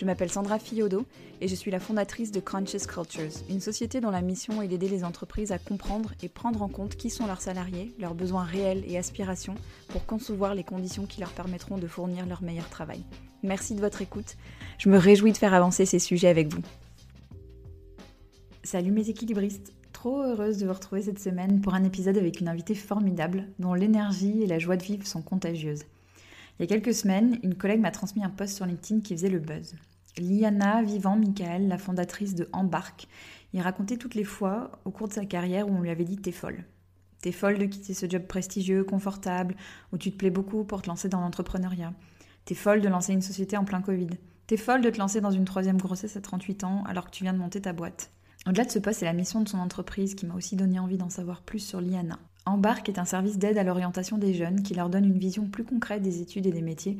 Je m'appelle Sandra Fiodo et je suis la fondatrice de Conscious Cultures, une société dont la mission est d'aider les entreprises à comprendre et prendre en compte qui sont leurs salariés, leurs besoins réels et aspirations pour concevoir les conditions qui leur permettront de fournir leur meilleur travail. Merci de votre écoute. Je me réjouis de faire avancer ces sujets avec vous. Salut mes équilibristes. Trop heureuse de vous retrouver cette semaine pour un épisode avec une invitée formidable dont l'énergie et la joie de vivre sont contagieuses. Il y a quelques semaines, une collègue m'a transmis un post sur LinkedIn qui faisait le buzz. Liana Vivant Michael, la fondatrice de Embarque, y racontait toutes les fois au cours de sa carrière où on lui avait dit t'es folle. T'es folle de quitter ce job prestigieux, confortable, où tu te plais beaucoup pour te lancer dans l'entrepreneuriat. T'es folle de lancer une société en plein Covid. T'es folle de te lancer dans une troisième grossesse à 38 ans alors que tu viens de monter ta boîte. Au-delà de ce poste, c'est la mission de son entreprise qui m'a aussi donné envie d'en savoir plus sur Liana. Embarque est un service d'aide à l'orientation des jeunes qui leur donne une vision plus concrète des études et des métiers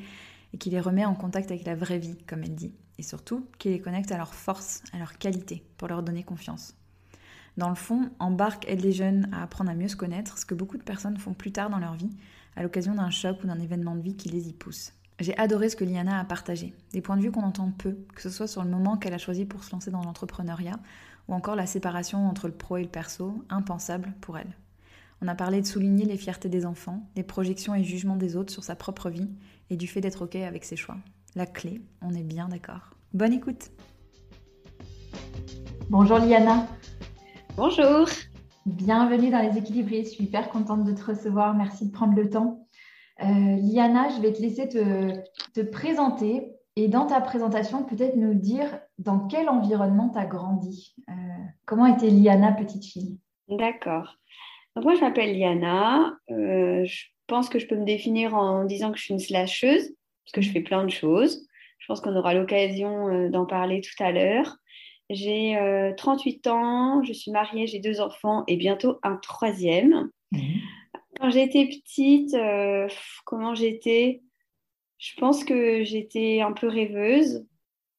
et qui les remet en contact avec la vraie vie, comme elle dit, et surtout qui les connecte à leurs forces, à leurs qualités, pour leur donner confiance. Dans le fond, Embarque aide les jeunes à apprendre à mieux se connaître, ce que beaucoup de personnes font plus tard dans leur vie, à l'occasion d'un choc ou d'un événement de vie qui les y pousse. J'ai adoré ce que Liana a partagé, des points de vue qu'on entend peu, que ce soit sur le moment qu'elle a choisi pour se lancer dans l'entrepreneuriat, ou encore la séparation entre le pro et le perso, impensable pour elle. On a parlé de souligner les fiertés des enfants, des projections et jugements des autres sur sa propre vie et du fait d'être OK avec ses choix. La clé, on est bien d'accord. Bonne écoute Bonjour Liana Bonjour Bienvenue dans les équilibrés, je suis hyper contente de te recevoir, merci de prendre le temps. Euh, Liana, je vais te laisser te, présenter et dans ta présentation, peut-être nous dire dans quel environnement tu as grandi. Euh, comment était Liana petite fille? D'accord moi, je m'appelle Liana. Euh, je pense que je peux me définir en disant que je suis une slasheuse, parce que je fais plein de choses. Je pense qu'on aura l'occasion euh, d'en parler tout à l'heure. J'ai 38 euh, ans, je suis mariée, j'ai deux enfants et bientôt un troisième. Mhm. Quand j'étais petite, comment j'étais? Je pense que j'étais un peu rêveuse,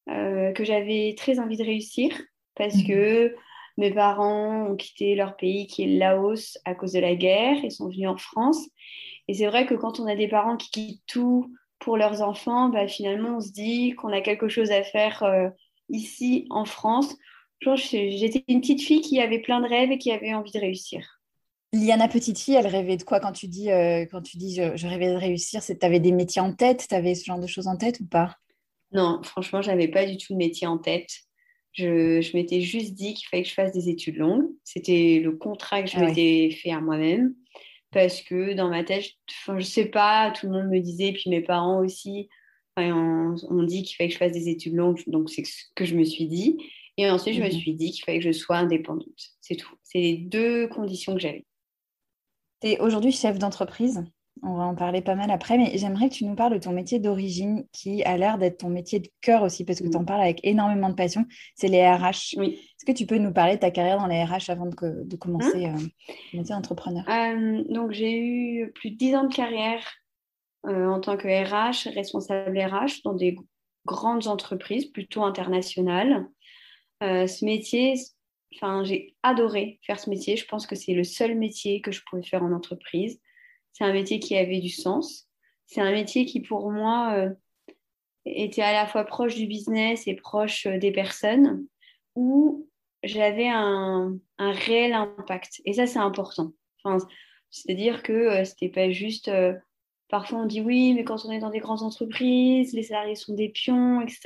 que j'avais très envie de réussir parce mhm. que mes parents ont quitté leur pays qui est le Laos à cause de la guerre et sont venus en France. Et c'est vrai que quand on a des parents qui quittent tout pour leurs enfants, bah, finalement, on se dit qu'on a quelque chose à faire euh, ici en France. J'étais une petite fille qui avait plein de rêves et qui avait envie de réussir. Liana, petite fille, elle rêvait de quoi quand tu dis, euh, quand tu dis je, rêvais de réussir Tu avais des métiers en tête Tu avais ce genre de choses en tête ou pas? Non, franchement, j'avais pas du tout de métier en tête. Je, m'étais juste dit qu'il fallait que je fasse des études longues. C'était le contrat que je ah m'étais fait à moi-même. Parce que dans ma tête, je, ne sais pas, tout le monde me disait, puis mes parents aussi, on, on, dit qu'il fallait que je fasse des études longues, donc c'est ce que je me suis dit. Et ensuite, je me mhm. suis dit qu'il fallait que je sois indépendante. C'est tout. C'est les deux conditions que j'avais. Tu es aujourd'hui chef d'entreprise on va en parler pas mal après, mais j'aimerais que tu nous parles de ton métier d'origine qui a l'air d'être ton métier de cœur aussi, parce que tu en parles avec énormément de passion, c'est les RH. Oui. Est-ce que tu peux nous parler de ta carrière dans les RH avant de, commencer hein euh, métier entrepreneur euh, Donc, j'ai eu plus de 10 ans de carrière euh, en tant que RH, responsable RH dans des grandes entreprises, plutôt internationales. ce métier, enfin, j'ai adoré faire ce métier. Je pense que c'est le seul métier que je pouvais faire en entreprise c'est un métier qui avait du sens. C'est un métier qui, pour moi, euh, était à la fois proche du business et proche euh, des personnes, où j'avais un, réel impact. Et ça, c'est important. C'est-à-dire que euh, ce n'était pas juste. parfois, on dit oui, mais quand on est dans des grandes entreprises, les salariés sont des pions, etc.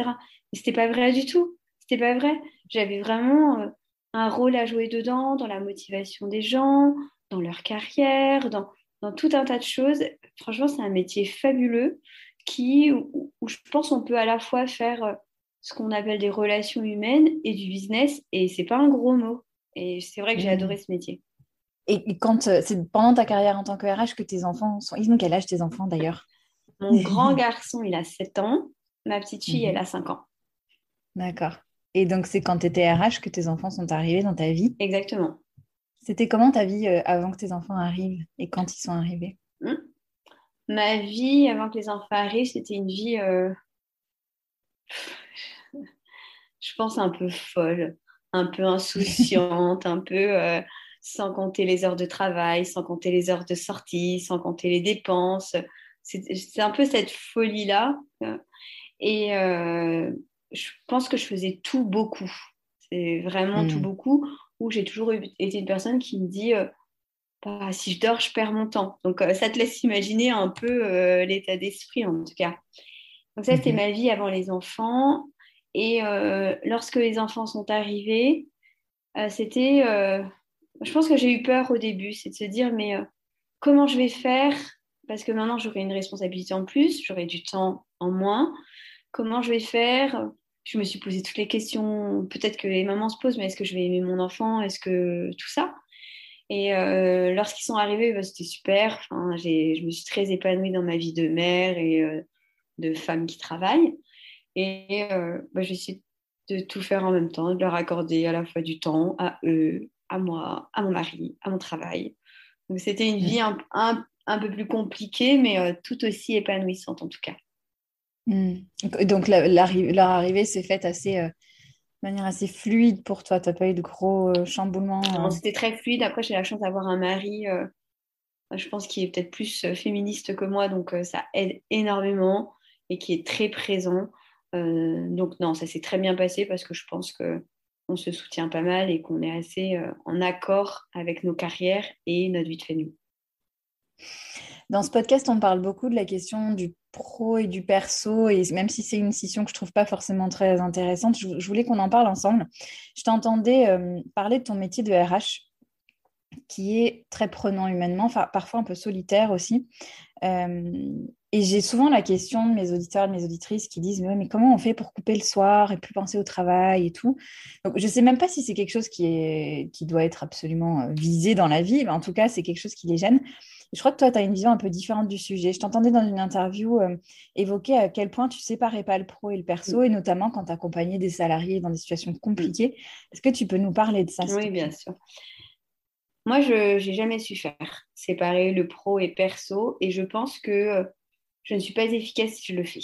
Mais ce n'était pas vrai du tout. C'était pas vrai. J'avais vraiment un rôle à jouer dedans, dans la motivation des gens, dans leur carrière, dans, dans tout un tas de choses. Franchement, c'est un métier fabuleux qui, où, je pense on peut à la fois faire euh, ce qu'on appelle des relations humaines et du business. Et c'est pas un gros mot. Et c'est vrai que j'ai adoré ce métier. Et quand c'est pendant ta carrière en tant que RH que tes enfants sont. Ils ont quel âge tes enfants d'ailleurs? Mon grand garçon, il a 7 ans. Ma petite fille, elle mhm. a 5 ans. D'accord. Et donc, c'est quand tu étais RH que tes enfants sont arrivés dans ta vie? Exactement. C'était comment ta vie euh, avant que tes enfants arrivent et quand ils sont arrivés? Hmm? Ma vie avant que les enfants arrivent, c'était une vie, euh, je pense, un peu folle, un peu insouciante, un peu euh, sans compter les heures de travail, sans compter les heures de sortie, sans compter les dépenses. C'est un peu cette folie-là. Et je pense que je faisais tout beaucoup. C'est vraiment tout hmm. beaucoup. Où j'ai toujours été une personne qui me dit euh, bah, si je dors, je perds mon temps. Donc euh, ça te laisse imaginer un peu euh, l'état d'esprit en tout cas. Donc ça, c'était mhm. ma vie avant les enfants. Et lorsque les enfants sont arrivés, c'était. je pense que j'ai eu peur au début, c'est de se dire mais comment je vais faire? Parce que maintenant, j'aurai une responsabilité en plus, j'aurai du temps en moins. Comment je vais faire je me suis posé toutes les questions, peut-être que les mamans se posent, mais est-ce que je vais aimer mon enfant Est-ce que tout ça? Et euh, lorsqu'ils sont arrivés, bah, c'était super. Enfin, je me suis très épanouie dans ma vie de mère et euh, de femme qui travaille. Et euh, bah, de tout faire en même temps, de leur accorder à la fois du temps à eux, à moi, à mon mari, à mon travail. Donc c'était une vie un, un, peu plus compliquée, mais tout aussi épanouissante en tout cas. Hmm. Donc leur arrivée s'est faite assez, euh, de manière assez fluide pour toi. Tu n'as pas eu de gros euh, chamboulements euh? C'était très fluide. Après, j'ai la chance d'avoir un mari, je pense, qui est peut-être plus féministe que moi, donc ça aide énormément et qui est très présent. donc non, ça s'est très bien passé parce que je pense que on se soutient pas mal et qu'on est assez en accord avec nos carrières et notre vie de famille. Dans ce podcast, on parle beaucoup de la question du pro et du perso, et même si c'est une scission que je trouve pas forcément très intéressante, je, voulais qu'on en parle ensemble. Je t'entendais euh, parler de ton métier de RH, qui est très prenant humainement, parfois un peu solitaire aussi. Euh, et j'ai souvent la question de mes auditeurs, de mes auditrices qui disent mais, comment on fait pour couper le soir et plus penser au travail et tout? Donc je ne sais même pas si c'est quelque chose qui, qui doit être absolument euh, visé dans la vie, mais en tout cas c'est quelque chose qui les gêne je crois que toi, tu as une vision un peu différente du sujet. Je t'entendais dans une interview euh, évoquer à quel point tu séparais pas le pro et le perso, et notamment quand tu accompagnais des salariés dans des situations compliquées. Est-ce que tu peux nous parler de ça Oui, bien sûr. Moi, je n'ai jamais su faire séparer le pro et perso, et je pense que euh, je ne suis pas efficace si je le fais.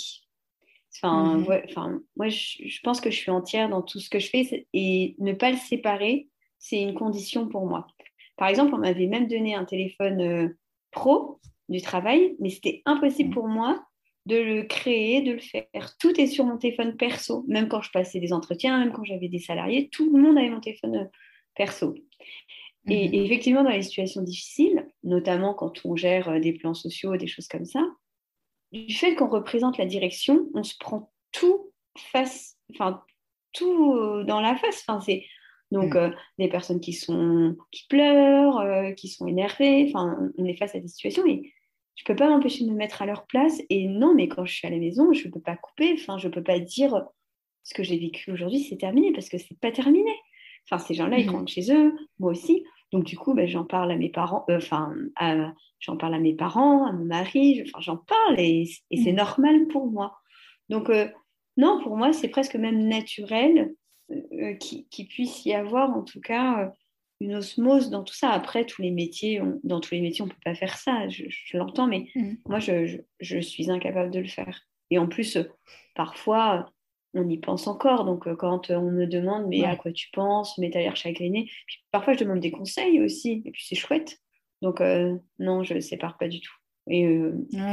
Enfin, mhm. enfin moi, je, je, pense que je suis entière dans tout ce que je fais, et ne pas le séparer, c'est une condition pour moi. Par exemple, on m'avait même donné un téléphone euh, pro du travail, mais c'était impossible mm. pour moi de le créer, de le faire. Tout est sur mon téléphone perso, même quand je passais des entretiens, même quand j'avais des salariés, tout le monde avait mon téléphone euh, perso. Et, mm-hmm. effectivement, dans les situations difficiles, notamment quand on gère euh, des plans sociaux, des choses comme ça, du fait qu'on représente la direction, on se prend tout face, enfin tout euh, dans la face. Enfin, c'est donc, mm. euh, des personnes qui, sont, qui pleurent, euh, qui sont énervées, enfin, on est face à des situations et je ne peux pas m'empêcher de me mettre à leur place. Et non, mais quand je suis à la maison, je ne peux pas couper, enfin, je ne peux pas dire ce que j'ai vécu aujourd'hui, c'est terminé, parce que ce n'est pas terminé. Enfin, ces gens-là, ils mm. rentrent chez eux, moi aussi. Donc, du coup, ben, j'en parle à mes parents, euh, enfin, j'en parle à mes parents, à mon mari, j'en parle et, c'est mm. normal pour moi. Donc, non, pour moi, c'est presque même naturel euh, qu'il qui puisse y avoir en tout cas euh, une osmose dans tout ça. Après, tous les métiers, dans tous les métiers, on ne peut pas faire ça, je, l'entends, mais mm. moi, je, je, suis incapable de le faire. Et en plus, euh, parfois, on y pense encore. Donc, quand on me demande, mais à quoi tu penses, mais t'as l'air chagriné. Puis parfois, je demande des conseils aussi, et puis c'est chouette. Donc, non, je ne sépare pas du tout. Et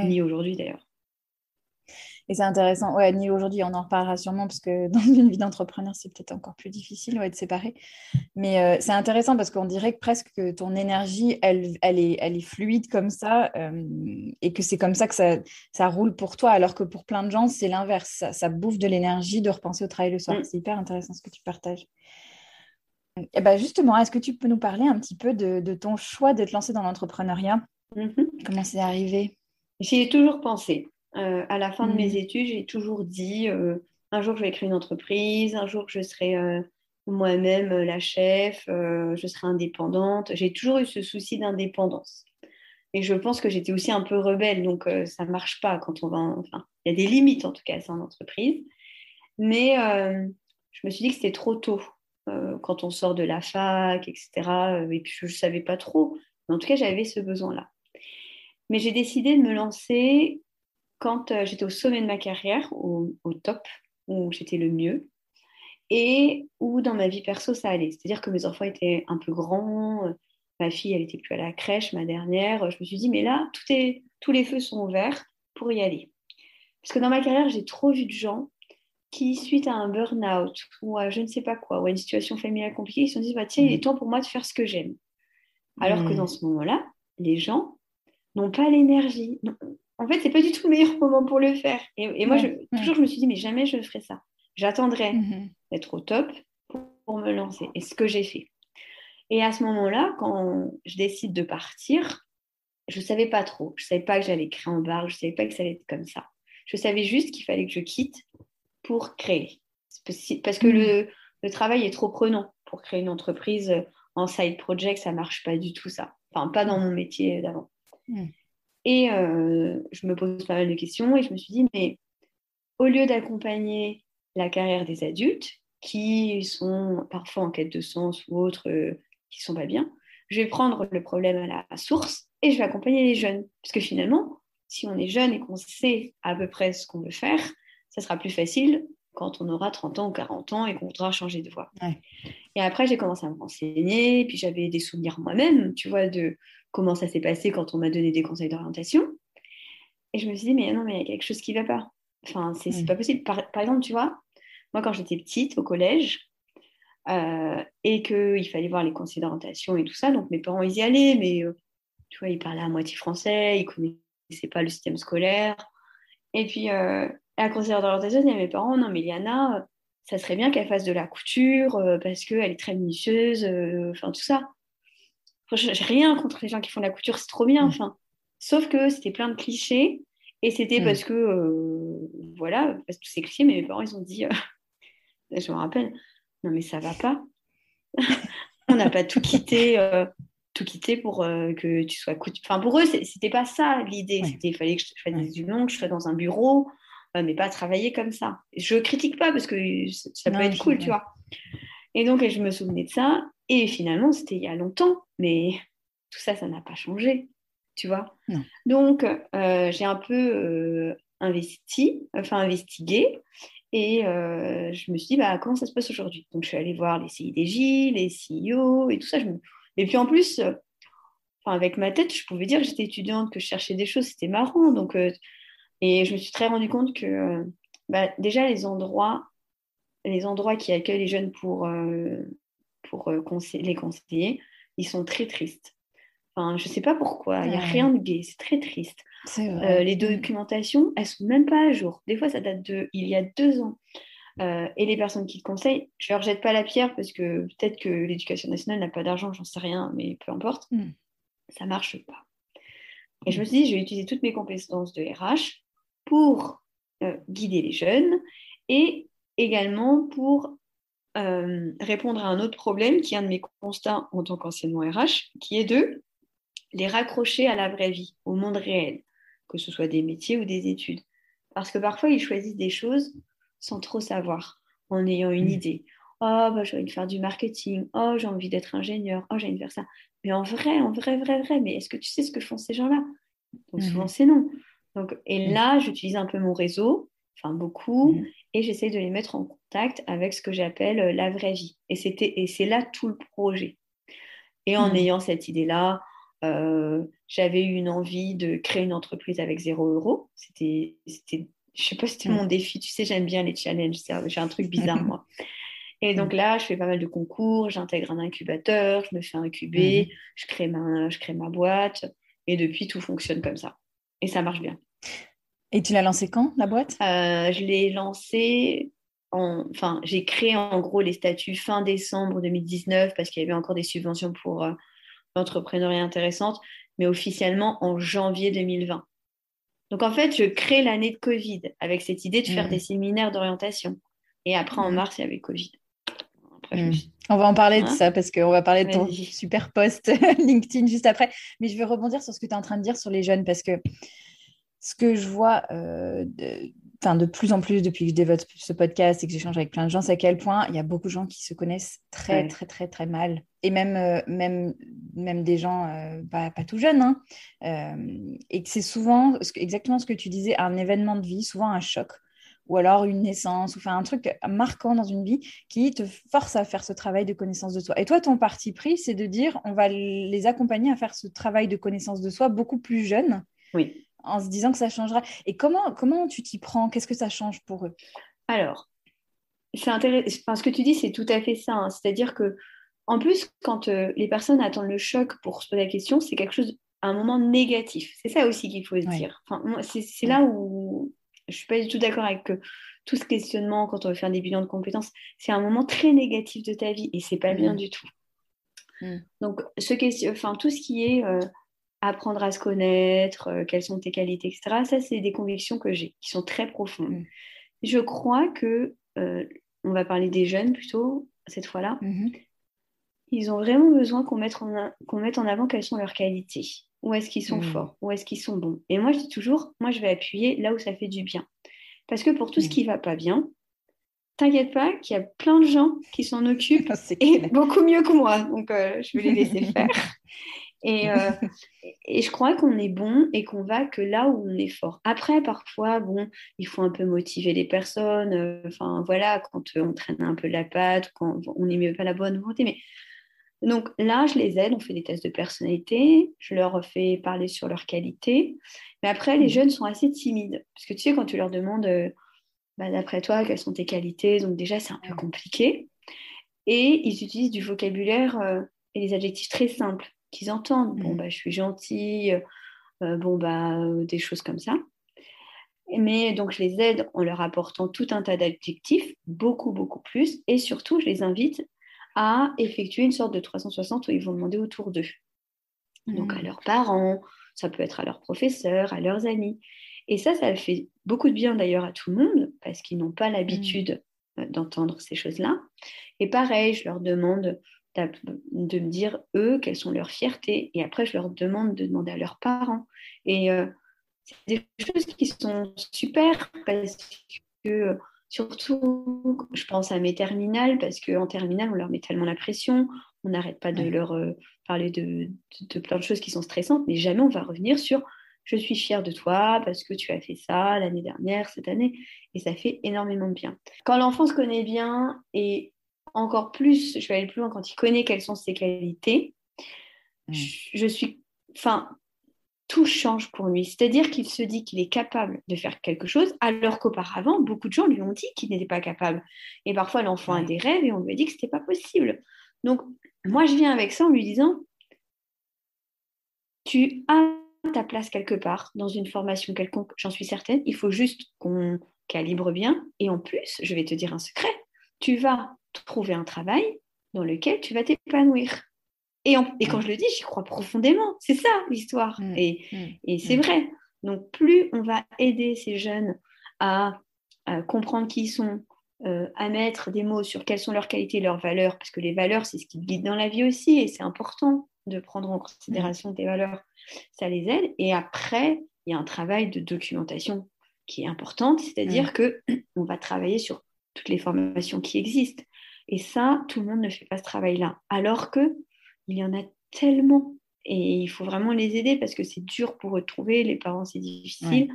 ni aujourd'hui d'ailleurs. Et c'est intéressant. Ouais, ni aujourd'hui, on en reparlera sûrement parce que dans une vie d'entrepreneur, c'est peut-être encore plus difficile ouais, de séparer. Mais euh, c'est intéressant parce qu'on dirait que presque que ton énergie, elle, elle, est, elle est fluide comme ça euh, et que c'est comme ça que ça, ça, roule pour toi, alors que pour plein de gens, c'est l'inverse. Ça, bouffe de l'énergie de repenser au travail le soir. Mm. C'est hyper intéressant ce que tu partages. Et eh ben justement, est-ce que tu peux nous parler un petit peu de, de ton choix de te lancer dans l'entrepreneuriat? Mm-hmm. Comment c'est arrivé? J'y ai toujours pensé. Euh, à la fin de mes mm. études, j'ai toujours dit euh, un jour je vais créer une entreprise, un jour je serai euh, moi-même la chef, je serai indépendante. J'ai toujours eu ce souci d'indépendance. Et je pense que j'étais aussi un peu rebelle, donc ça ne marche pas quand on va. Enfin, il y a des limites en tout cas, c'est en entreprise. Mais je me suis dit que c'était trop tôt quand on sort de la fac, etc. Et puis je ne savais pas trop. Mais en tout cas, j'avais ce besoin-là. Mais j'ai décidé de me lancer quand euh, j'étais au sommet de ma carrière, au, top, où j'étais le mieux, et où dans ma vie perso, ça allait. C'est-à-dire que mes enfants étaient un peu grands, euh, ma fille, elle était plus à la crèche, ma dernière. Je me suis dit, mais là, tout est, tous les feux sont ouverts pour y aller. Parce que dans ma carrière, j'ai trop vu de gens qui, suite à un burn-out ou à je ne sais pas quoi, ou à une situation familiale compliquée, ils se sont dit, bah, tiens, il est mmh. temps pour moi de faire ce que j'aime. Alors que mmh. dans ce moment-là, les gens n'ont pas l'énergie. En fait, c'est pas du tout le meilleur moment pour le faire. Et, moi, je, toujours, je me suis dit, mais jamais je ferai ça. J'attendrai mhm. d'être au top pour, me lancer. Et ce que j'ai fait. Et à ce moment-là, quand je décide de partir, je ne savais pas trop. Je ne savais pas que j'allais créer en bar. Je ne savais pas que ça allait être comme ça. Je savais juste qu'il fallait que je quitte pour créer. Parce que mhm. le, le, travail est trop prenant pour créer une entreprise en side project. Ça ne marche pas du tout, ça. Enfin, pas dans mon métier d'avant. Mm. Et euh, je me pose pas mal de questions et je me suis dit, mais au lieu d'accompagner la carrière des adultes qui sont parfois en quête de sens ou autres euh, qui sont pas bien, je vais prendre le problème à la source et je vais accompagner les jeunes. Parce que finalement, si on est jeune et qu'on sait à peu près ce qu'on veut faire, ça sera plus facile quand on aura 30 ans ou 40 ans et qu'on voudra changer de voie. Et après, j'ai commencé à me renseigner, puis j'avais des souvenirs moi-même, tu vois, de comment ça s'est passé quand on m'a donné des conseils d'orientation. Et je me suis dit, mais non, mais il y a quelque chose qui ne va pas. Enfin, c'est n'est pas possible. Par, exemple, tu vois, moi, quand j'étais petite au collège, euh, et qu'il fallait voir les conseils d'orientation et tout ça, donc mes parents, ils y allaient, mais euh, tu vois, ils parlaient à moitié français, ils ne connaissaient pas le système scolaire. Et puis, euh, à la conseillère d'orientation, il y a mes parents, non, mais Liana, ça serait bien qu'elle fasse de la couture euh, parce qu'elle est très minutieuse, enfin, tout ça. J'ai rien contre les gens qui font de la couture, c'est trop bien. Mm. Enfin, sauf que c'était plein de clichés et c'était mm. parce que euh, voilà, parce que tous ces clichés. Mais mes parents ils ont dit, euh, je me rappelle, non mais ça va pas. On n'a pas tout quitté, euh, tout quitté pour que tu sois couture. Enfin pour eux c'était pas ça l'idée. C'était il fallait que je fasse des unions, que je sois dans un bureau, mais pas travailler comme ça. Je critique pas parce que ça peut être cool, tu vois. Et donc, je me souvenais de ça. Et finalement, c'était il y a longtemps, mais tout ça, ça n'a pas changé, tu vois. Donc, euh, j'ai un peu euh, investi, enfin investigué, et euh, je me suis dit, bah, comment ça se passe aujourd'hui? Donc, je suis allée voir les CIDJ, les CEO et tout ça. Je Et puis, en plus, avec ma tête, je pouvais dire que j'étais étudiante, que je cherchais des choses, c'était marrant. Donc, et je me suis très rendu compte que bah, déjà, les endroits, les endroits qui accueillent les jeunes pour pour euh, les conseiller, ils sont très tristes. Enfin, je ne sais pas pourquoi, il n'y a rien de gay, c'est très triste. Euh, les documentations, elles sont même pas à jour. Des fois, ça date de il y a deux ans. Euh, et les personnes qui te conseillent, je ne leur jette pas la pierre parce que peut-être que l'éducation nationale n'a pas d'argent, j'en sais rien, mais peu importe, hmm. ça ne marche pas. Et je me suis dit, je vais utiliser toutes mes compétences de RH pour guider les jeunes et également pour euh, répondre à un autre problème qui est un de mes constats en tant qu'anciennement RH, qui est de les raccrocher à la vraie vie, au monde réel, que ce soit des métiers ou des études. Parce que parfois, ils choisissent des choses sans trop savoir, en ayant une mm. idée. Oh, bah, j'ai envie de faire du marketing. Oh, j'ai envie d'être ingénieur. Oh, j'ai envie de faire ça. Mais en vrai, en vrai, vrai, vrai, mais est-ce que tu sais ce que font ces gens-là? Donc, souvent, mm-hmm. c'est non. Donc, et mm. là, j'utilise un peu mon réseau, enfin beaucoup, mm. et j'essaie de les mettre en contact avec ce que j'appelle euh, la vraie vie. Et, c'était, et c'est là tout le projet. Et en hmm. ayant cette idée-là, euh, j'avais eu une envie de créer une entreprise avec zéro euro. C'était, c'était je sais pas si c'était mon défi. Tu sais, j'aime bien les challenges. J'ai un truc bizarre, moi. Et donc là, je fais pas mal de concours, j'intègre un incubateur, je me fais incuber, je, crée ma, je crée ma boîte. Et depuis, tout fonctionne comme ça. Et ça marche bien. Et tu l'as lancé quand, la boîte? Euh, Je l'ai lancée enfin, j'ai créé en gros les statuts fin décembre 2019 parce qu'il y avait encore des subventions pour euh, l'entrepreneuriat intéressante, mais officiellement en janvier 2020. Donc en fait, je crée l'année de Covid avec cette idée de faire mmh. des séminaires d'orientation. Et après, en mmh. mars, il y avait Covid. Hmm. On va en parler de hein? ça parce qu'on va parler de ton super post LinkedIn juste après. Mais je veux rebondir sur ce que tu es en train de dire sur les jeunes parce que ce que je vois euh, de, de plus en plus depuis que je développe ce podcast et que j'échange avec plein de gens, c'est à quel point il y a beaucoup de gens qui se connaissent très, très, très, très mal. Et même, euh, même, même des gens euh, pas, tout jeunes. Hein. et que c'est souvent exactement ce que tu disais, un événement de vie, souvent un choc ou alors une naissance, ou enfin un truc marquant dans une vie qui te force à faire ce travail de connaissance de soi. Et toi, ton parti pris, c'est de dire on va les accompagner à faire ce travail de connaissance de soi beaucoup plus jeunes. Oui. En se disant que ça changera. Et comment, comment tu t'y prends? Qu'est-ce que ça change pour eux? Alors, c'est intéressant. ce que tu dis, c'est tout à fait ça. Hein. C'est-à-dire que, en plus, quand euh, les personnes attendent le choc pour se poser la question, c'est quelque chose, un moment négatif. C'est ça aussi qu'il faut se dire. Enfin, c'est là où je suis pas du tout d'accord avec que tout ce questionnement quand on veut faire des bilans de compétences, c'est un moment très négatif de ta vie et c'est pas bien mm. du tout. Mm. Donc, ce question, enfin, tout ce qui est euh, apprendre à se connaître, euh, quelles sont tes qualités, etc., ça, c'est des convictions que j'ai, qui sont très profondes. Mm. Je crois que, euh, on va parler des jeunes plutôt, cette fois-là, mm-hmm. ils ont vraiment besoin qu'on mette, qu'on mette en avant quelles sont leurs qualités. Où est-ce qu'ils sont mmh. forts? Où est-ce qu'ils sont bons? Et moi, je dis toujours, moi, je vais appuyer là où ça fait du bien. Parce que pour tout ce mmh. qui va pas bien, t'inquiète pas qu'il y a plein de gens qui s'en occupent et beaucoup mieux que moi. Donc, euh, je vais les laisser faire. Et, euh, et, je crois qu'on est bon et qu'on va que là où on est fort. Après, parfois, bon, il faut un peu motiver les personnes. Euh, enfin, voilà, quand on traîne un peu la patte, quand on n'aime pas la bonne volonté. Mais donc là, je les aide, on fait des tests de personnalité, je leur fais parler sur leurs qualités. Mais après, les mmh. jeunes sont assez timides. Parce que tu sais, quand tu leur demandes, euh, bah, d'après toi, quelles sont tes qualités, donc déjà, c'est un peu compliqué. Et ils utilisent du vocabulaire euh, et des adjectifs très simples qu'ils entendent. Bon, mmh. bah, je suis gentille, euh, bon, bah, des choses comme ça. Mais donc, je les aide en leur apportant tout un tas d'adjectifs, beaucoup, beaucoup plus. Et surtout, je les invite à effectuer une sorte de 360 où ils vont demander autour d'eux. Donc à mmh. leurs parents, ça peut être à leurs professeurs, à leurs amis. Et ça, ça fait beaucoup de bien d'ailleurs à tout le monde parce qu'ils n'ont pas l'habitude mmh. euh, d'entendre ces choses-là. Et pareil, je leur demande de me dire, eux, quelles sont leurs fiertés. Et après, je leur demande de demander à leurs parents. Et euh, c'est des choses qui sont super parce que Surtout, je pense à mes terminales, parce qu'en terminale, on leur met tellement la pression, on n'arrête pas de leur euh, parler de, plein de choses qui sont stressantes, mais jamais on va revenir sur je suis fière de toi parce que tu as fait ça l'année dernière, cette année, et ça fait énormément de bien. Quand l'enfant se connaît bien, et encore plus, je vais aller plus loin, quand il connaît quelles sont ses qualités, mmh. je, je suis, enfin, tout change pour lui. C'est-à-dire qu'il se dit qu'il est capable de faire quelque chose, alors qu'auparavant, beaucoup de gens lui ont dit qu'il n'était pas capable. Et parfois, l'enfant a des rêves et on lui a dit que ce n'était pas possible. Donc, moi, je viens avec ça en lui disant, tu as ta place quelque part dans une formation quelconque, j'en suis certaine. Il faut juste qu'on calibre bien. Et en plus, je vais te dire un secret, tu vas trouver un travail dans lequel tu vas t'épanouir. Et, quand je le dis, j'y crois profondément. C'est ça l'histoire. Mm. Et, mm. c'est mm. vrai. Donc plus on va aider ces jeunes à, comprendre qui ils sont, euh, à mettre des mots sur quelles sont leurs qualités, leurs valeurs, parce que les valeurs, c'est ce qui guide dans la vie aussi, et c'est important de prendre en considération tes valeurs. Ça les aide. Et après, il y a un travail de documentation qui est important, c'est-à-dire que on va travailler sur toutes les formations qui existent. Et ça, tout le monde ne fait pas ce travail-là. Alors que il y en a tellement. Et il faut vraiment les aider parce que c'est dur pour eux de trouver, les parents c'est difficile.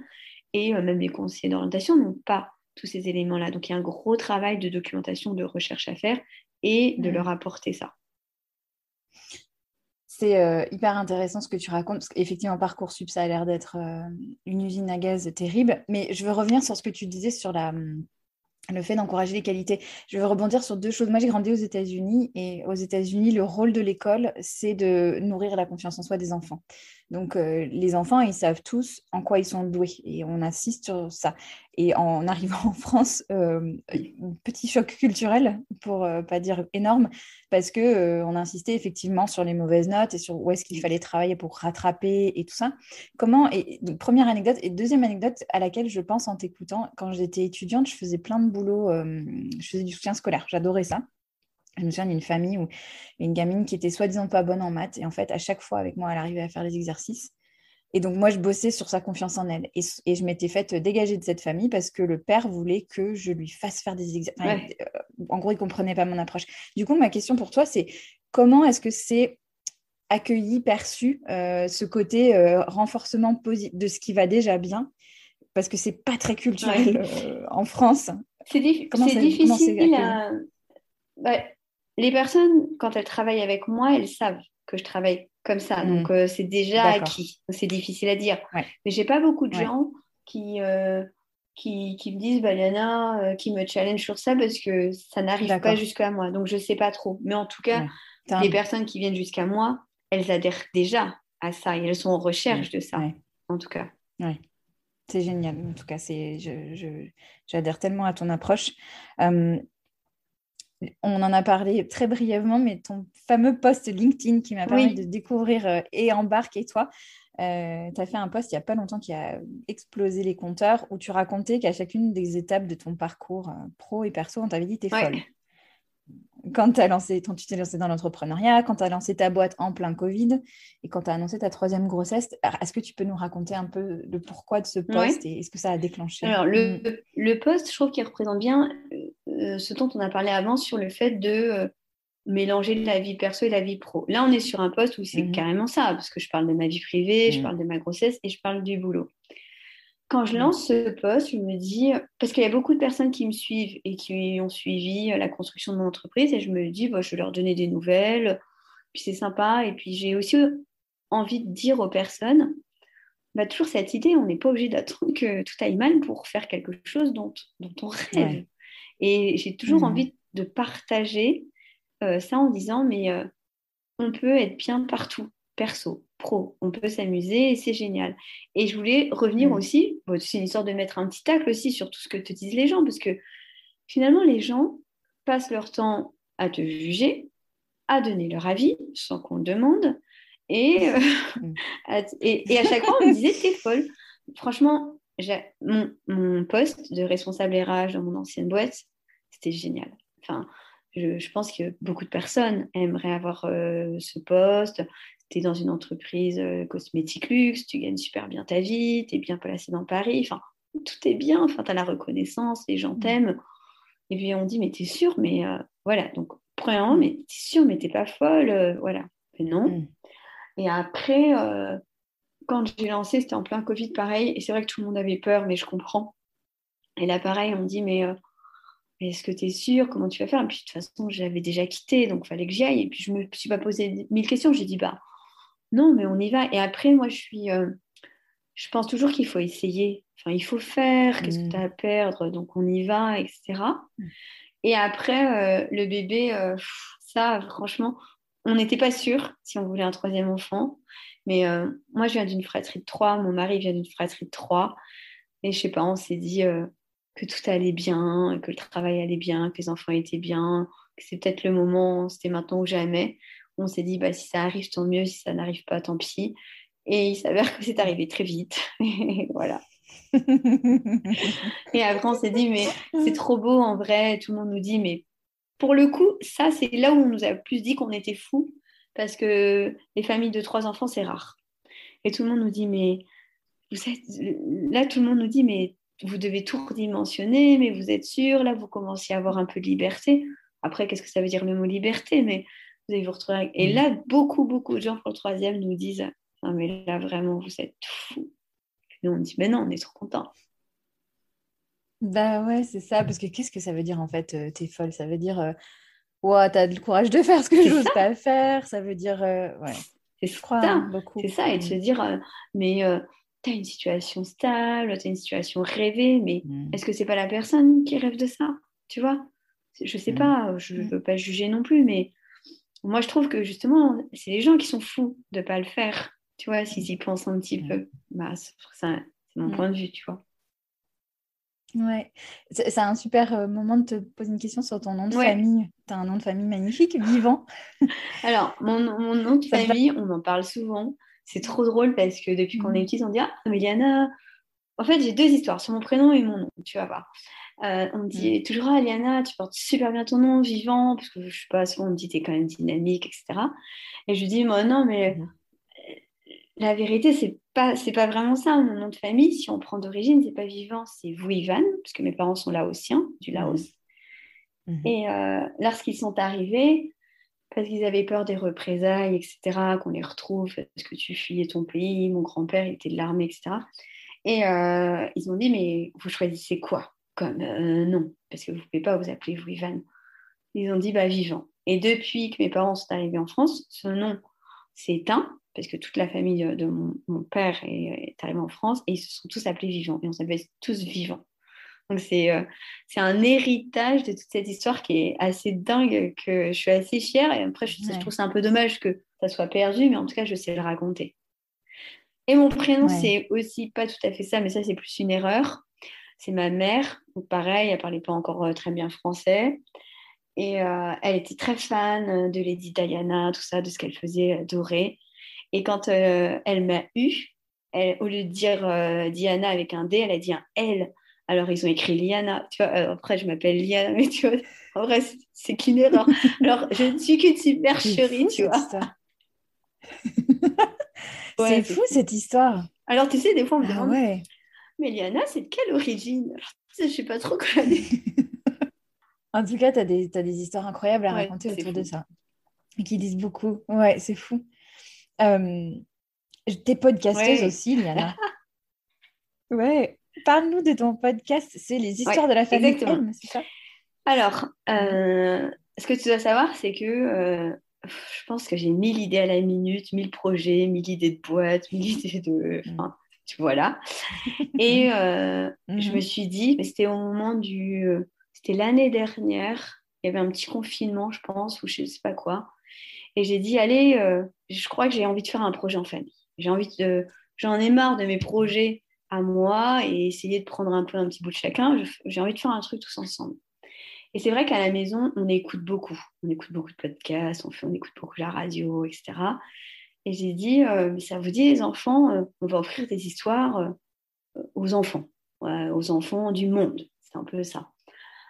Et euh, même les conseillers d'orientation n'ont pas tous ces éléments-là. Donc il y a un gros travail de documentation, de recherche à faire et de leur apporter ça. C'est euh, hyper intéressant ce que tu racontes, parce qu'effectivement, Parcoursup, ça a l'air d'être euh, une usine à gaz terrible. Mais je veux revenir sur ce que tu disais sur la, hum, le fait d'encourager les qualités. Je veux rebondir sur deux choses. Moi, j'ai grandi aux États-Unis et aux États-Unis, le rôle de l'école, c'est de nourrir la confiance en soi des enfants. Donc, euh, les enfants, ils savent tous en quoi ils sont doués et on insiste sur ça. Et en arrivant en France, euh, petit choc culturel, pour euh, pas dire énorme, parce que on insistait effectivement sur les mauvaises notes et sur où est-ce qu'il fallait travailler pour rattraper et tout ça. Comment et première anecdote et deuxième anecdote à laquelle je pense en t'écoutant, quand j'étais étudiante, je faisais plein de boulot, je faisais du soutien scolaire, j'adorais ça. je me souviens d'une famille où une gamine qui était soi-disant pas bonne en maths. Et en fait, à chaque fois, avec moi, elle arrivait à faire les exercices. Et donc, moi, je bossais sur sa confiance en elle. Et, je m'étais faite dégager de cette famille parce que le père voulait que je lui fasse faire des exercices. Euh, en gros, il ne comprenait pas mon approche. Du coup, ma question pour toi, c'est comment est-ce que c'est accueilli, perçu, euh, ce côté euh, renforcement de ce qui va déjà bien? Parce que c'est pas très culturel en France. C'est difficile. À... Bah, les personnes, quand elles travaillent avec moi, elles savent que je travaille comme ça. Mm. Donc, euh, c'est déjà acquis. C'est difficile à dire. Mais Mais j'ai pas beaucoup de gens qui, euh, qui, qui, me disent, bah, Yana, euh, qui me challenge sur ça parce que ça n'arrive pas jusqu'à moi. Donc, je sais pas trop. Mais en tout cas, les personnes qui viennent jusqu'à moi, elles adhèrent déjà à ça et elles sont en recherche de ça, en tout cas. C'est génial. En tout cas, j'adhère tellement à ton approche. On en a parlé très brièvement, mais ton fameux post LinkedIn qui m'a permis de découvrir euh, et Embarque et toi, euh, tu as fait un post il n'y a pas longtemps qui a explosé les compteurs où tu racontais qu'à chacune des étapes de ton parcours euh, pro et perso, on t'avait dit t'es folle quand, as lancé, tu t'es lancé dans l'entrepreneuriat, quand tu as lancé ta boîte en plein Covid et quand tu as annoncé ta troisième grossesse, est-ce que tu peux nous raconter un peu le pourquoi de ce poste et est-ce que ça a déclenché? Alors, le, mm. le poste, je trouve qu'il représente bien euh, ce dont on a parlé avant sur le fait de euh, mélanger la vie perso et la vie pro. Là, on est sur un poste où c'est mm-hmm. carrément ça, parce que je parle de ma vie privée, je mm. parle de ma grossesse et je parle du boulot quand je lance ce poste, je me dis, parce qu'il y a beaucoup de personnes qui me suivent et qui ont suivi la construction de mon entreprise, et je me dis, bah, je vais leur donner des nouvelles, puis c'est sympa. Et puis j'ai aussi envie de dire aux personnes, bah, toujours cette idée, on n'est pas obligé d'attendre que tout aille mal pour faire quelque chose dont, dont on rêve. Et j'ai toujours mmh. envie de partager euh, ça en disant, mais euh, on peut être bien partout, perso, pro. On peut s'amuser et c'est génial. Et je voulais revenir mm. aussi, c'est une histoire de mettre un petit tacle aussi sur tout ce que te disent les gens, parce que finalement, les gens passent leur temps à te juger, à donner leur avis sans qu'on le demande. Et, euh, mm. à, et, à chaque fois, on me disait, t'es folle. Franchement, mon, mon poste de responsable RH dans mon ancienne boîte, c'était génial. Enfin, je, pense que beaucoup de personnes aimeraient avoir euh, ce poste tu es dans une entreprise euh, cosmétique luxe, tu gagnes super bien ta vie, tu es bien placé dans Paris, enfin, tout est bien, enfin, tu as la reconnaissance, les gens mm. t'aiment. Et puis on dit, mais t'es sûre, mais euh, voilà, donc premièrement, mais t'es sûre, mais t'es pas folle, euh, voilà. Mais non. Mm. Et après, quand j'ai lancé, c'était en plein Covid, pareil, et c'est vrai que tout le monde avait peur, mais je comprends. Et là, pareil, on me dit, mais est-ce que tu es sûre? Comment tu vas faire? Et puis de toute façon, j'avais déjà quitté, donc il fallait que j'y aille. Et puis je me suis pas posé mille questions. J'ai dit, bah, non, mais on y va. Et après, moi, je suis. Euh, je pense toujours qu'il faut essayer. Enfin, il faut faire. Qu'est-ce que mm. tu as à perdre? Donc, on y va, etc. Mm. Et après, euh, le bébé, euh, ça, franchement, on n'était pas sûr si on voulait un troisième enfant. Mais moi, je viens d'une fratrie de trois. Mon mari vient d'une fratrie de trois. Et je sais pas, on s'est dit que tout allait bien, que le travail allait bien, que les enfants étaient bien, que c'est peut-être le moment, c'était maintenant ou jamais. On s'est dit, bah, si ça arrive, tant mieux, si ça n'arrive pas, tant pis. Et il s'avère que c'est arrivé très vite. voilà. et après, on s'est dit, mais c'est trop beau en vrai. Tout le monde nous dit, mais pour le coup, ça, c'est là où on nous a plus dit qu'on était fous, parce que les familles de trois enfants, c'est rare. Et tout le monde nous dit, mais vous êtes... là, tout le monde nous dit, mais vous devez tout redimensionner, mais vous êtes sûr, là, vous commencez à avoir un peu de liberté. Après, qu'est-ce que ça veut dire le mot liberté? Mais vous allez vous retrouver. Et mm. là, beaucoup, beaucoup de gens pour le troisième nous disent Non, mais là, vraiment, vous êtes fous. Et nous, on dit Mais non, on est trop contents. Bah ouais, c'est ça. Parce que qu'est-ce que ça veut dire en fait euh, T'es folle? Ça veut dire euh, Ouais, t'as le courage de faire ce que je n'ose pas faire. Ça veut dire euh, Ouais. C'est ça. beaucoup. C'est ça. Et de se mm. dire Mais tu as une situation stable, tu as une situation rêvée, mais mm. est-ce que c'est pas la personne qui rêve de ça? Tu vois? Je sais mm. pas, je ne mm. veux pas juger non plus, mais moi je trouve que justement, c'est les gens qui sont fous de pas le faire. Tu vois, s'ils y pensent un petit peu, bah, c'est mon point de vue, tu vois. Ouais, c'est un super euh, moment de te poser une question sur ton nom de famille. Tu as un nom de famille magnifique, vivant. Alors, mon, mon nom de famille, on en parle souvent c'est trop drôle parce que depuis qu'on est mm. petite, on dit Ah, Méliana. En fait, j'ai deux histoires sur mon prénom et mon nom, tu vas voir. Euh, on me dit mm. toujours, ah, Liana, tu portes super bien ton nom, vivant, parce que je sais pas, souvent on me dit, t'es quand même dynamique, etc. Et je lui dis, moi, non, mais mm. la vérité, c'est pas, c'est pas vraiment ça. Mon nom de famille, si on prend d'origine, c'est pas vivant, c'est Ivan, parce que mes parents sont laotiens, du Laos. Mm. Et euh, lorsqu'ils sont arrivés, parce qu'ils avaient peur des représailles, etc., qu'on les retrouve parce que tu fuyais ton pays, mon grand-père était de l'armée, etc. Et euh, ils ont dit, mais vous choisissez quoi? Comme euh, nom Parce que vous ne pouvez pas vous appeler vous Ivan. Ils ont dit, bah vivant. Et depuis que mes parents sont arrivés en France, ce nom s'est éteint, parce que toute la famille de, mon, père est, est, arrivée en France, et ils se sont tous appelés vivants. Et on s'appelle tous vivants. Donc c'est euh, c'est un héritage de toute cette histoire qui est assez dingue, que je suis assez fière. Et après, je, je trouve ça un peu dommage que ça soit perdu, mais en tout cas, je sais le raconter. Et mon prénom, c'est aussi pas tout à fait ça, mais ça, c'est plus une erreur. C'est ma mère. Donc, pareil, elle parlait pas encore euh, très bien français. Et euh, elle était très fan de Lady Diana, tout ça, de ce qu'elle faisait, adorer. Et quand elle m'a eu, au lieu de dire Diana avec un D, elle a dit un L. Alors, ils ont écrit Liana. Tu vois, après, je m'appelle Liana, mais tu vois, en vrai, c'est qu'une erreur. Alors, je ne suis qu'une supercherie, tu vois. c'est fou cette histoire. Alors, tu sais, des fois, on me ah demande Mais Liana, c'est de quelle origine? Je ne sais pas trop quoi dire. en tout cas, tu as, as, des histoires incroyables à raconter autour de ça. Et qui disent beaucoup. Ouais, c'est fou. Euh, T'es podcasteuse aussi, Liana. ouais. Parle-nous de ton podcast. C'est les histoires de la famille exactement. c'est ça? Alors, euh, ce que tu dois savoir, c'est que euh, je pense que j'ai mille idées à la minute, mille projets, mille idées de boîtes, mille idées de. Mm. Enfin, voilà. Et euh, je me mm-hmm. suis dit, mais c'était au moment du. C'était l'année dernière. Il y avait un petit confinement, je pense, ou je ne sais pas quoi. Et j'ai dit, allez, je crois que j'ai envie de faire un projet en famille. J'ai envie de. J'en ai marre de mes projets à moi et essayer de prendre un peu un petit bout de chacun. J'ai envie de faire un truc tous ensemble. Et c'est vrai qu'à la maison, on écoute beaucoup. On écoute beaucoup de podcasts, on, fait, on écoute beaucoup la radio, etc. Et j'ai dit, euh, ça vous dit les enfants, euh, on va offrir des histoires euh, aux enfants, aux enfants du monde. C'est un peu ça.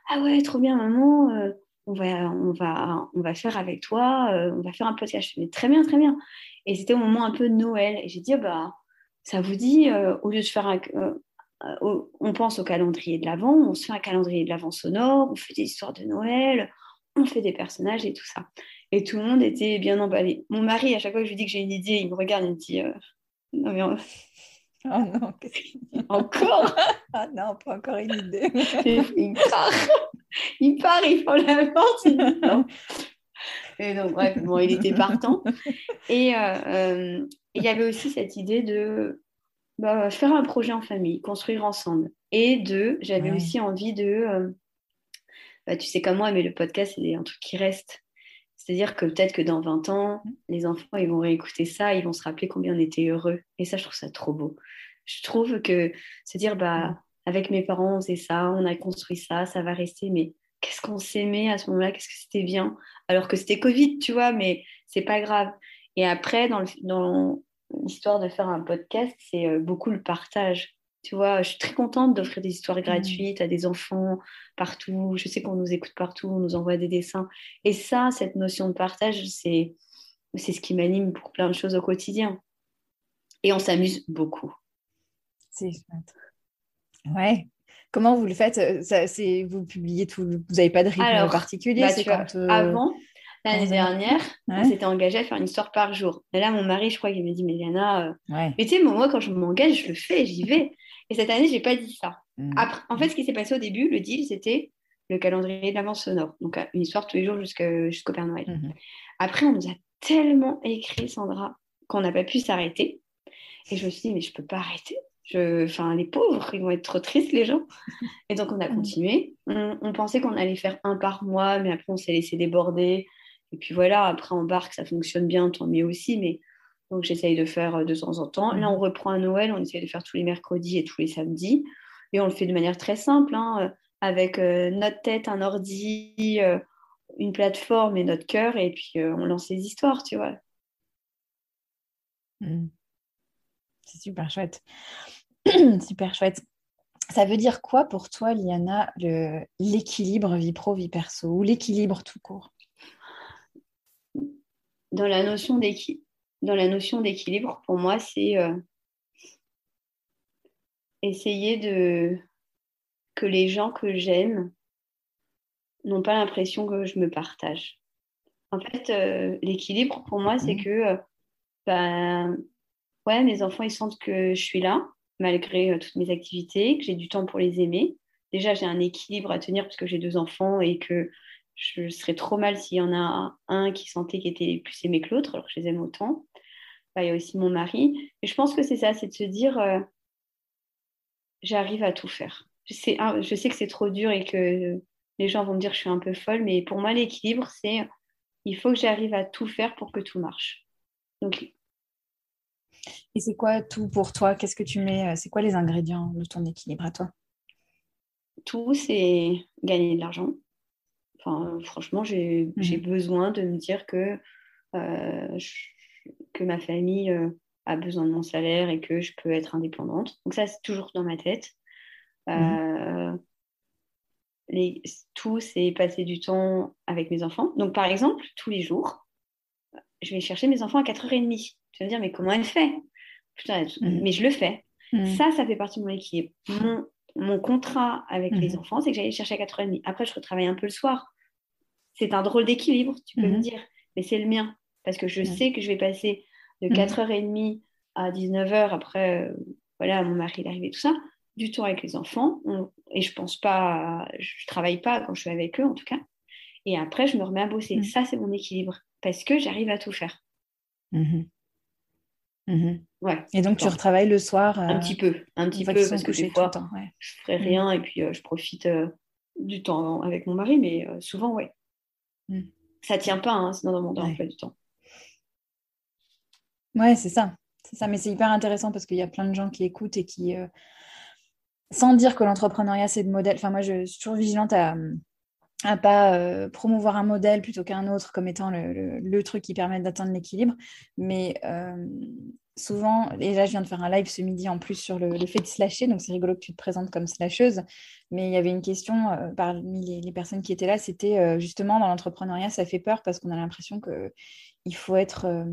Ah ouais, trop bien, maman, on, va, on, va, on va faire avec toi, on va faire un podcast. Je très bien, très bien. Et c'était au moment un peu de Noël. Et j'ai dit, oh, bah, ça vous dit, au lieu de faire un, on pense au calendrier de l'Avent, on se fait un calendrier de l'Avent sonore, on fait des histoires de Noël, on fait des personnages et tout ça. Et tout le monde était bien emballé. Mon mari, à chaque fois que je lui dis que j'ai une idée, il me regarde et me dit Non, mais. Oh non, Encore? Ah non, pas encore une idée. il part. Il part, il prend la porte, il dit non. Et donc, bref, bon, il était partant. Et il y avait aussi cette idée de bah, faire un projet en famille, construire ensemble. Et de, j'avais aussi envie de, euh, bah, tu sais comme moi, mais le podcast, c'est un truc qui reste. C'est-à-dire que peut-être que dans 20 ans, les enfants, ils vont réécouter ça, ils vont se rappeler combien on était heureux. Et ça, je trouve ça trop beau. Je trouve que se dire, bah, mm. avec mes parents, on faisait ça, on a construit ça, ça va rester, mais qu'est-ce qu'on s'aimait à ce moment-là, qu'est-ce que c'était bien? Alors que c'était Covid, tu vois, mais c'est pas grave. Et après, dans, l'histoire de faire un podcast, c'est euh, beaucoup le partage. Tu vois, je suis très contente d'offrir des histoires mmh. gratuites à des enfants partout. Je sais qu'on nous écoute partout, on nous envoie des dessins. Et ça, cette notion de partage, c'est, ce qui m'anime pour plein de choses au quotidien. Et on s'amuse beaucoup. C'est chouette. Ouais. Comment vous le faites? Euh, ça, Vous publiez tout Vous n'avez pas de rythme particulier bah, quand, euh, Avant, L'année dernière, on s'était engagé à faire une histoire par jour. Et là, mon mari, je crois qu'il m'a dit, mais Liana, euh, mais tu sais, moi, quand je m'engage, je le fais, j'y vais. Et cette année, je n'ai pas dit ça. Mm. Après, en fait, ce qui s'est passé au début, le deal, c'était le calendrier de l'avance sonore. Donc, une histoire tous les jours jusqu'au Père Noël. Mm-hmm. Après, on nous a tellement écrit, Sandra, qu'on n'a pas pu s'arrêter. Et je me suis dit, mais je ne peux pas arrêter. Je... Enfin, les pauvres, ils vont être trop tristes, les gens. Et donc, on a mm. continué. On, on pensait qu'on allait faire un par mois, mais après, on s'est laissé déborder. Et puis voilà, après en barque, ça fonctionne bien, tant mieux aussi. Mais donc j'essaye de faire euh, de temps en temps. Là, on reprend à Noël, on essaye de faire tous les mercredis et tous les samedis. Et on le fait de manière très simple, hein, euh, avec euh, notre tête, un ordi, une plateforme et notre cœur. Et puis on lance les histoires, tu vois. Mmh. C'est super chouette. super chouette. ça veut dire quoi pour toi, Liana, l'équilibre vie pro, vie perso ou l'équilibre tout court? Dans la notion d'équilibre, pour moi, c'est euh, essayer de que les gens que j'aime n'ont pas l'impression que je me partage. En fait, euh, l'équilibre pour moi, c'est mmh. que euh, ben, ouais, mes enfants ils sentent que je suis là malgré toutes mes activités, que j'ai du temps pour les aimer. Déjà, j'ai un équilibre à tenir parce que j'ai deux enfants et que je serais trop mal s'il y en a un qui sentait qu'il était plus aimé que l'autre, alors que je les aime autant. Bah, il y a aussi mon mari. Et je pense que c'est ça, c'est de se dire, j'arrive à tout faire. Je sais, je sais que c'est trop dur et que les gens vont me dire que je suis un peu folle, mais pour moi, l'équilibre, c'est il faut que j'arrive à tout faire pour que tout marche. Donc, et c'est quoi tout pour toi? Qu'est-ce que tu mets euh, C'est quoi les ingrédients de ton équilibre à toi? Tout, c'est gagner de l'argent. Enfin, franchement, j'ai mhm. besoin de me dire que, euh, que ma famille euh, a besoin de mon salaire et que je peux être indépendante. Donc ça, c'est toujours dans ma tête. Mhm tout, c'est passer du temps avec mes enfants. Donc, par exemple, tous les jours, je vais chercher mes enfants à 4h30. Tu vas me dire, mais comment elle fait? Mm. Mais je le fais. Ça, ça fait partie de mon équilibre. Mon, contrat avec les enfants, c'est que j'allais chercher à 4h30. Après, je retravaille un peu le soir. C'est un drôle d'équilibre, tu peux me dire. Mais c'est le mien. Parce que je sais que je vais passer de 4h30 à 19h. Après, euh, voilà, mon mari est arrivé, tout ça du temps avec les enfants et je pense pas, je travaille pas quand je suis avec eux en tout cas. Et après, je me remets à bosser. Mm. Ça, c'est mon équilibre parce que j'arrive à tout faire. Ouais, et donc, tu retravailles le soir Un petit peu, un petit peu, parce que des fois, temps, je ferai rien et puis euh, je profite euh, du temps avec mon mari, mais euh, souvent, ouais. Mm. Ça tient pas, hein, sinon dans mon temps, ouais. du temps. Ouais, c'est ça. C'est ça, mais c'est hyper intéressant parce qu'il y a plein de gens qui écoutent et qui sans dire que l'entrepreneuriat, c'est de modèle. Enfin, moi, je suis toujours vigilante à ne pas euh, promouvoir un modèle plutôt qu'un autre comme étant le, truc qui permet d'atteindre l'équilibre. Mais euh, souvent, et là, je viens de faire un live ce midi en plus sur le, fait de slasher, donc c'est rigolo que tu te présentes comme slasheuse. Mais il y avait une question euh, parmi les, personnes qui étaient là, c'était justement dans l'entrepreneuriat, ça fait peur parce qu'on a l'impression qu'il faut être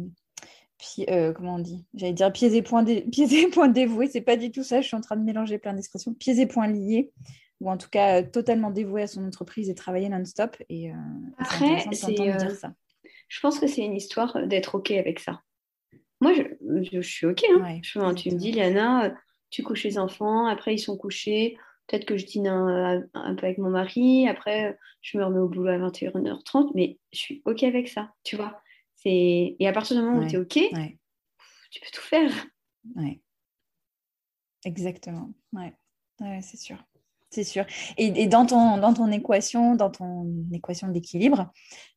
euh, comment on dit? J'allais dire pieds et poings, pieds et poings dévoués, c'est pas du tout ça, je suis en train de mélanger plein d'expressions. Pieds et poings liés, ou en tout cas euh, totalement dévoué à son entreprise et travailler non-stop. Et, euh, Après, je pense que c'est une histoire d'être OK avec ça. Moi, je, suis OK. Hein. tu me dis, Liana, tu couches les enfants, après ils sont couchés. Peut-être que je dîne un, un, peu avec mon mari, après je me remets au boulot à 21h30, mais je suis OK avec ça, tu vois. Et à partir du moment où tu es OK, tu peux tout faire. Ouais. Exactement. Ouais, c'est sûr. C'est sûr. Et, dans, ton, dans ton équation, dans ton équation d'équilibre,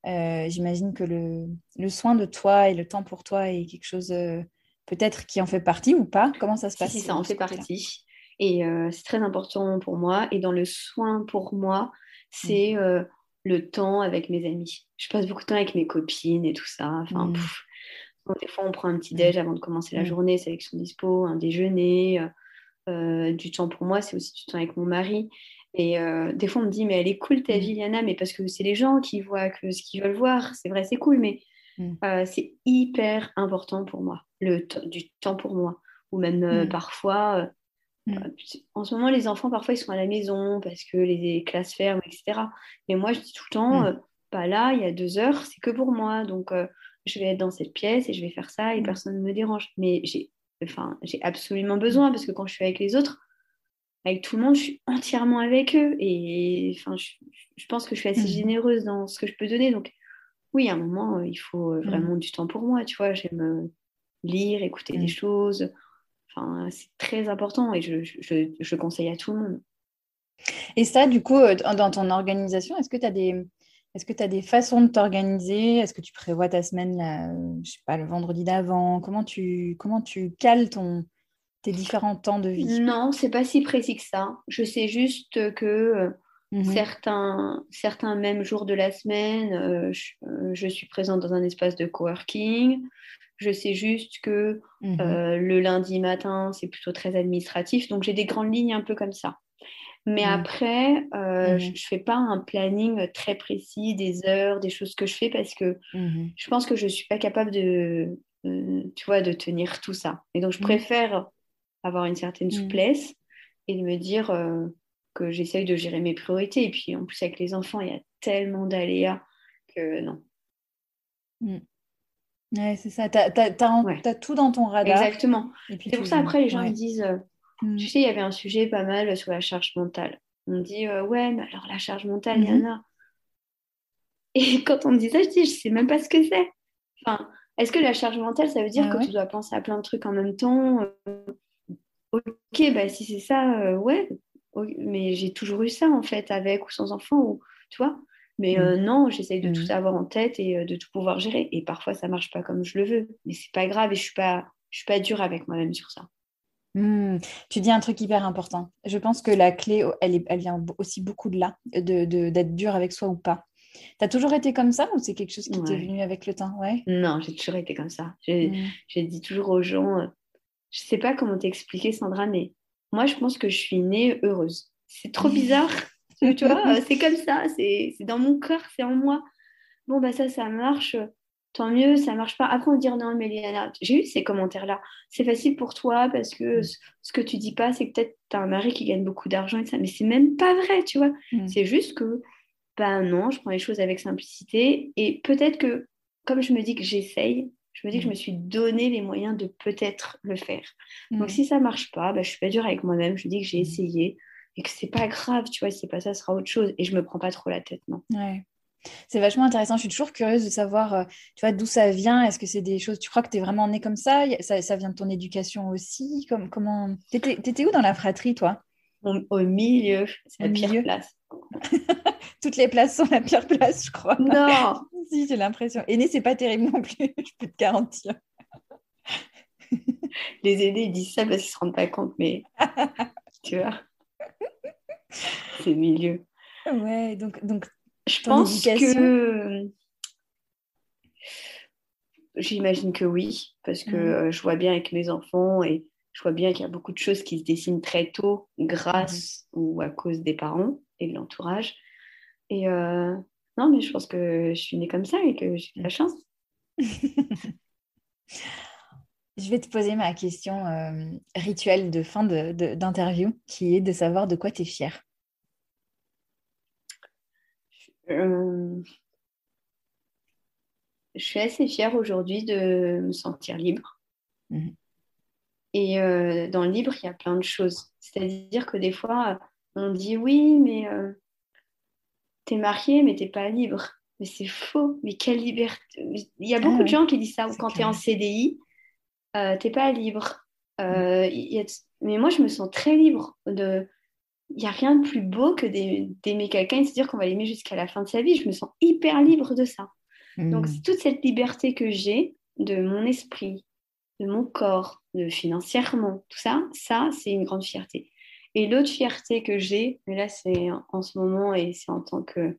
euh, j'imagine que le, le, soin de toi et le temps pour toi est quelque chose euh, peut-être qui en fait partie ou pas? Comment ça se passe Si, ça en fait partie. Et euh, c'est très important pour moi. Et dans le soin pour moi, c'est mmh le temps avec mes amis. Je passe beaucoup de temps avec mes copines et tout ça. Enfin, mm. des fois, on prend un petit mm. déj avant de commencer la journée, c'est avec son dispo, un déjeuner. Euh, euh, du temps pour moi, c'est aussi du temps avec mon mari. Et euh, des fois, on me dit, mais elle est cool ta vie, Yana, mais parce que c'est les gens qui voient que ce qu'ils veulent voir. C'est vrai, c'est cool, mais c'est hyper important pour moi, le du temps pour moi. Ou même parfois, Mm. Euh, en ce moment, les enfants, parfois, ils sont à la maison parce que les classes ferment, etc. Mais moi, je dis tout le temps, mm. euh, pas là, il y a deux heures, c'est que pour moi. Donc, euh, je vais être dans cette pièce et je vais faire ça et mm. personne ne me dérange. Mais j'ai enfin, absolument besoin parce que quand je suis avec les autres, avec tout le monde, je suis entièrement avec eux. Et enfin, je, pense que je suis assez généreuse dans ce que je peux donner. Donc, oui, à un moment, il faut vraiment du temps pour moi. Tu vois, j'aime lire, écouter des choses c'est très important et je, je, conseille à tout le monde. Et ça, du coup, euh, dans ton organisation, est-ce que tu as des... Est-ce que tu as des façons de t'organiser? Est-ce que tu prévois ta semaine, je sais pas, le vendredi d'avant? Comment tu, comment tu cales ton, tes différents temps de vie? Non, c'est pas si précis que ça. Je sais juste que euh, mmh certains, certains mêmes jours de la semaine, euh, je, suis présente dans un espace de coworking. Je sais juste que mmh euh, le lundi matin, c'est plutôt très administratif. Donc, j'ai des grandes lignes un peu comme ça. Mais après, euh, je ne fais pas un planning très précis des heures, des choses que je fais parce que je pense que je ne suis pas capable de, tu vois, de tenir tout ça. Et donc, je préfère avoir une certaine souplesse et de me dire que j'essaye de gérer mes priorités. Et puis, en plus, avec les enfants, il y a tellement d'aléas que non. Ouais, c'est ça. Tu as, tout dans ton radar. Exactement. C'est pour ça, après, les gens me disent euh, mm. Tu sais, il y avait un sujet pas mal sur la charge mentale. On me dit euh, Ouais, mais alors la charge mentale, il y en mm-hmm. a. Et quand on me dit ça, je dis Je sais même pas ce que c'est. Enfin, est-ce que la charge mentale, ça veut dire ah que tu dois penser à plein de trucs en même temps euh, Ok, bah si c'est ça, ouais. Mais j'ai toujours eu ça, en fait, avec ou sans enfant, ou, tu vois mais mm. euh, non, j'essaye de tout mm. avoir en tête et euh, de tout pouvoir gérer. Et parfois, ça marche pas comme je le veux. Mais c'est pas grave et je suis pas, je suis pas dure avec moi-même sur ça. Mm. Tu dis un truc hyper important. Je pense que la clé, elle, elle vient aussi beaucoup de là, d'être de, d'être dur avec soi ou pas. Tu as toujours été comme ça ou c'est quelque chose qui t'est venu avec le temps? Ouais Non, j'ai toujours été comme ça. J'ai dit toujours aux gens, euh, je sais pas comment t'expliquer Sandra, mais moi je pense que je suis née heureuse. C'est trop bizarre tu vois, c'est comme ça, c'est dans mon cœur, c'est en moi. Bon, bah ça, ça marche, tant mieux, ça marche pas. Après, on dit non, mais Liana, j'ai eu ces commentaires-là. C'est facile pour toi parce que mm. ce que tu dis pas, c'est que peut-être tu as un mari qui gagne beaucoup d'argent et ça, mais c'est même pas vrai, tu vois. Mm. C'est juste que, ben non, je prends les choses avec simplicité et peut-être que, comme je me dis que j'essaye, je me dis que je mm. me suis donné les moyens de peut-être le faire. Donc, si ça marche pas, ben, je suis pas dure avec moi-même. Je me dis que j'ai essayé et que c'est pas grave, tu vois, si c'est pas ça, ce sera autre chose. Et je me prends pas trop la tête, non. Ouais. C'est vachement intéressant. Je suis toujours curieuse de savoir, euh, tu vois, d'où ça vient. Est-ce que c'est des choses. Tu crois que tu es vraiment né comme ça, ça Ça vient de ton éducation aussi? Comme, Comment T'étais où dans la fratrie, toi? Au, milieu. C'est la pire place. Toutes les places sont la pire place, je crois. Non Si, j'ai l'impression. Aîné, c'est pas terrible non plus, je peux te garantir. Les aînés, ils disent ça parce qu'ils se rendent pas compte, mais tu vois. C'est milieu. Ouais, donc, donc je pense que j'imagine que oui, parce que euh, je vois bien avec mes enfants et je vois bien qu'il y a beaucoup de choses qui se dessinent très tôt grâce ou à cause des parents et de l'entourage. Et euh, non, mais je pense que je suis née comme ça et que j'ai de la chance. Je vais te poser ma question euh, rituelle de fin d'interview, qui est de savoir de quoi tu es fière. Euh, je suis assez fière aujourd'hui de me sentir libre. Mhm. Et euh, dans le libre, il y a plein de choses. C'est-à-dire que des fois, on dit oui, mais tu es marié, mais tu n'es pas libre. Mais c'est faux. Mais quelle liberté. Il y a beaucoup ah de gens qui disent ça. Ou quand tu es en CDI, euh, t'es pas libre. Euh, mais moi, je me sens très libre. De... Il n'y a rien de plus beau que d'aimer quelqu'un et de se dire qu'on va l'aimer jusqu'à la fin de sa vie. Je me sens hyper libre de ça. Donc, hmm. toute cette liberté que j'ai de mon esprit, de mon corps, de financièrement, tout ça, ça, c'est une grande fierté. Et l'autre fierté que j'ai, mais là, c'est en ce moment et c'est en tant que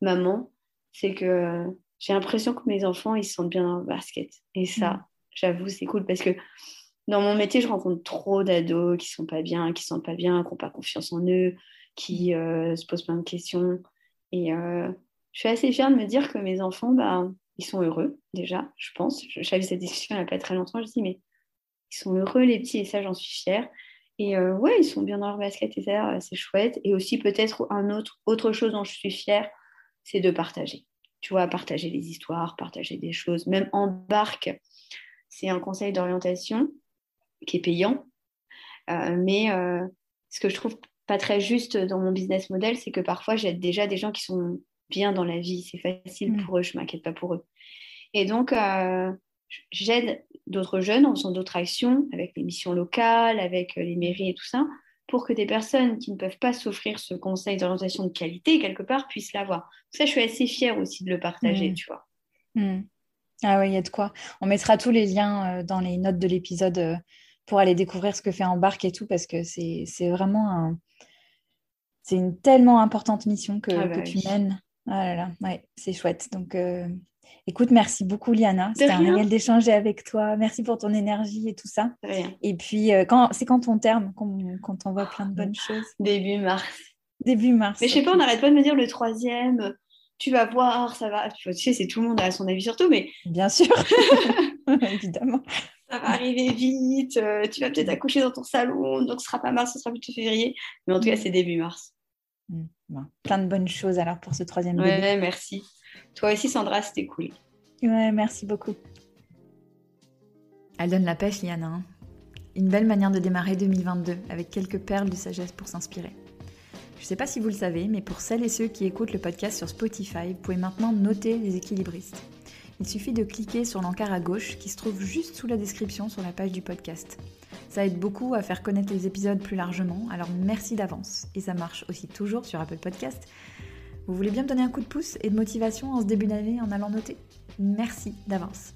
maman, c'est que j'ai l'impression que mes enfants, ils sont bien dans le basket. Et ça, hmm. J'avoue, c'est cool parce que dans mon métier, je rencontre trop d'ados qui sont pas bien, qui sont pas bien, qui n'ont pas confiance en eux, qui euh, se posent plein de questions. Et euh, je suis assez fière de me dire que mes enfants, bah, ils sont heureux déjà, je pense. J'avais cette discussion il n'y a pas très longtemps. Je dis, mais ils sont heureux les petits et ça, j'en suis fière. Et euh, ouais, ils sont bien dans leur basket et ça, c'est chouette. Et aussi peut-être un autre, autre chose dont je suis fière, c'est de partager. Tu vois, partager des histoires, partager des choses, même en barque c'est un conseil d'orientation qui est payant. Euh, mais euh, ce que je trouve pas très juste dans mon business model, c'est que parfois j'aide déjà des gens qui sont bien dans la vie. C'est facile mm. pour eux, je m'inquiète pas pour eux. Et donc, euh, j'aide d'autres jeunes en faisant d'autres actions avec les missions locales, avec les mairies et tout ça, pour que des personnes qui ne peuvent pas s'offrir ce conseil d'orientation de qualité, quelque part, puissent l'avoir. Ça, je suis assez fière aussi de le partager, mm. tu vois. Mm. Ah oui, il y a de quoi. On mettra tous les liens euh, dans les notes de l'épisode euh, pour aller découvrir ce que fait Embarque et tout, parce que c'est vraiment un... C'est une tellement importante mission que, ah bah tu mènes. Ah là là, ouais, c'est chouette. Donc, euh, Écoute, merci beaucoup Liana. C'était un réel d'échanger avec toi. Merci pour ton énergie et tout ça. Et puis, euh, quand, c'est quand ton terme, quand, on voit plein de bonnes choses? Début mars. Début mars. Mais je sais pas, on n'arrête pas de me dire le troisième, tu vas voir, ça va. Tu sais, c'est tout le monde a son avis sur tout, mais. Bien sûr, évidemment. Ça va arriver vite, euh, tu vas peut-être accoucher dans ton salon, donc ce sera pas mars, ce sera plutôt février. Mais en tout cas, c'est début mars. Mm. Plein de bonnes choses alors pour ce troisième ouais, bébé. merci. Toi aussi, Sandra, c'était cool. Ouais, merci beaucoup. Elle donne la pêche, Liana. Hein. Une belle manière de démarrer 2022 avec quelques perles de sagesse pour s'inspirer. Je ne sais pas si vous le savez, mais pour celles et ceux qui écoutent le podcast sur Spotify, vous pouvez maintenant noter les équilibristes. Il suffit de cliquer sur l'encart à gauche qui se trouve juste sous la description sur la page du podcast. Ça aide beaucoup à faire connaître les épisodes plus largement, alors merci d'avance. Et ça marche aussi toujours sur Apple Podcast. Vous voulez bien me donner un coup de pouce et de motivation en ce début d'année en allant noter? Merci d'avance.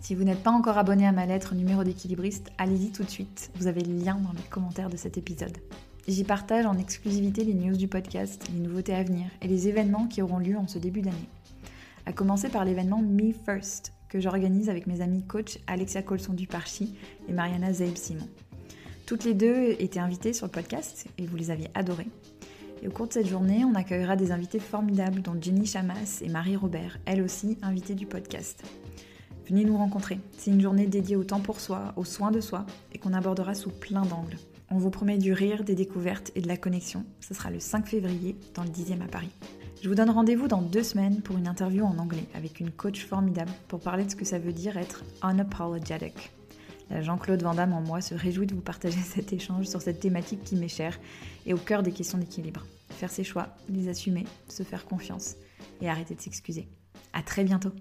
Si vous n'êtes pas encore abonné à ma lettre numéro d'équilibriste, allez-y tout de suite. Vous avez le lien dans les commentaires de cet épisode. J'y partage en exclusivité les news du podcast, les nouveautés à venir et les événements qui auront lieu en ce début d'année. À commencer par l'événement Me First, que j'organise avec mes amis coach Alexia Colson du Parchi et Mariana Zeib Simon. Toutes les deux étaient invitées sur le podcast et vous les aviez adorées. Et au cours de cette journée, on accueillera des invités formidables dont Jenny Chamas et Marie Robert, elles aussi invitées du podcast. Venez nous rencontrer. C'est une journée dédiée au temps pour soi, aux soins de soi et qu'on abordera sous plein d'angles. On vous promet du rire, des découvertes et de la connexion. Ce sera le 5 février dans le 10e à Paris. Je vous donne rendez-vous dans deux semaines pour une interview en anglais avec une coach formidable pour parler de ce que ça veut dire être unapologetic. Jean-Claude Van en moi se réjouit de vous partager cet échange sur cette thématique qui m'est chère et au cœur des questions d'équilibre. Faire ses choix, les assumer, se faire confiance et arrêter de s'excuser. À très bientôt